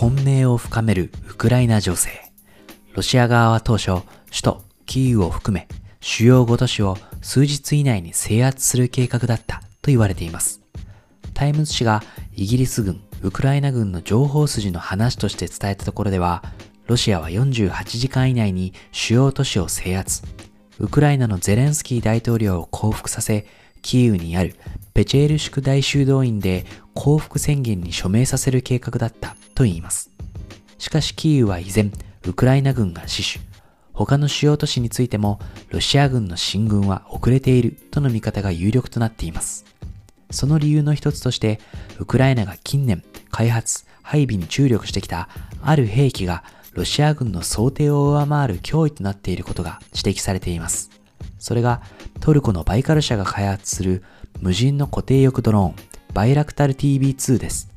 混迷を深めるウクライナ情勢。ロシア側は当初、首都キーウを含め主要5都市を数日以内に制圧する計画だったと言われています。タイムズ紙がイギリス軍、ウクライナ軍の情報筋の話として伝えたところでは、ロシアは48時間以内に主要都市を制圧、ウクライナのゼレンスキー大統領を降伏させ、キーウにあるペチェールシク大修道院で降伏宣言に署名させる計画だったと言います。しかしキーウは依然、ウクライナ軍が死守、他の主要都市についてもロシア軍の進軍は遅れているとの見方が有力となっています。その理由の一つとして、ウクライナが近年開発、配備に注力してきたある兵器がロシア軍の想定を上回る脅威となっていることが指摘されています。それがトルコのバイカル社が開発する無人の固定翼ドローンバイラクタル TB2 です。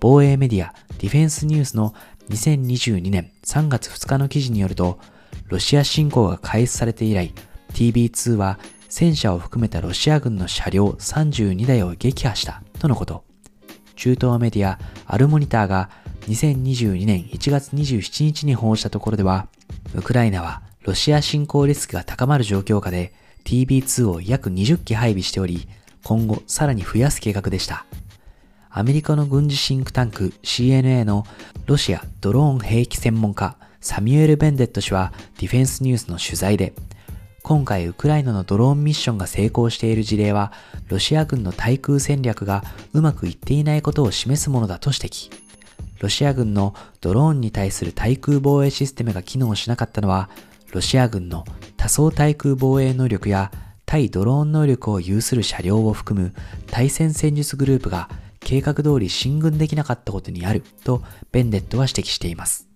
防衛メディアディフェンスニュースの2022年3月2日の記事によると、ロシア侵攻が開始されて以来、TB2 は戦車を含めたロシア軍の車両32台を撃破したとのこと。中東メディアアルモニターが2022年1月27日に報じたところでは、ウクライナはロシア侵攻リスクが高まる状況下で TB2 を約20機配備しており、今後さらに増やす計画でした。アメリカの軍事シンクタンク CNA のロシアドローン兵器専門家サミュエル・ベンデット氏はディフェンスニュースの取材で、今回ウクライナのドローンミッションが成功している事例は、ロシア軍の対空戦略がうまくいっていないことを示すものだと指摘。ロシア軍のドローンに対する対空防衛システムが機能しなかったのは、ロシア軍の多層対空防衛能力や対ドローン能力を有する車両を含む対戦戦術グループが計画通り進軍できなかったことにあるとベンデットは指摘しています。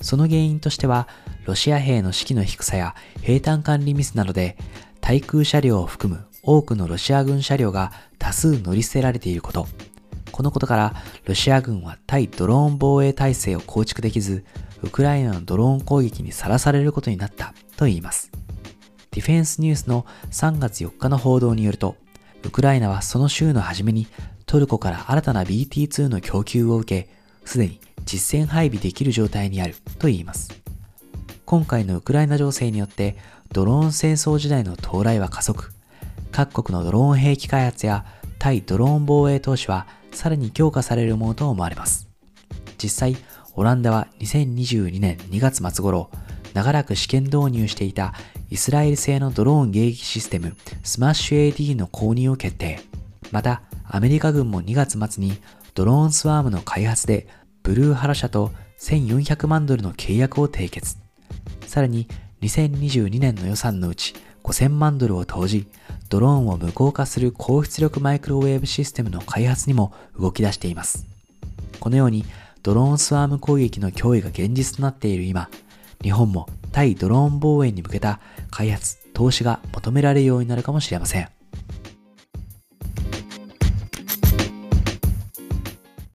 その原因としては、ロシア兵の士気の低さや兵站管理ミスなどで対空車両を含む多くのロシア軍車両が多数乗り捨てられていること、このことから、ロシア軍は対ドローン防衛体制を構築できず、ウクライナのドローン攻撃にさらされることになったと言います。ディフェンスニュースの3月4日の報道によると、ウクライナはその週の初めにトルコから新たな BT2 の供給を受け、すでに実戦配備できる状態にあると言います。今回のウクライナ情勢によってドローン戦争時代の到来は加速。各国のドローン兵器開発や対ドローン防衛投資はさらに強化されるものと思われます。実際、オランダは2022年2月末頃、長らく試験導入していたイスラエル製のドローン迎撃システムスマッシュ AD の購入を決定。また、アメリカ軍も2月末にドローンスワームの開発でブルーハラ社と1400万ドルの契約を締結。さらに2022年の予算のうち5000万ドルを投じ、ドローンを無効化する高出力マイクロウェーブシステムの開発にも動き出しています。このようにドローンスワーム攻撃の脅威が現実となっている今、日本も対ドローン防衛に向けた開発、投資が求められるようになるかもしれません。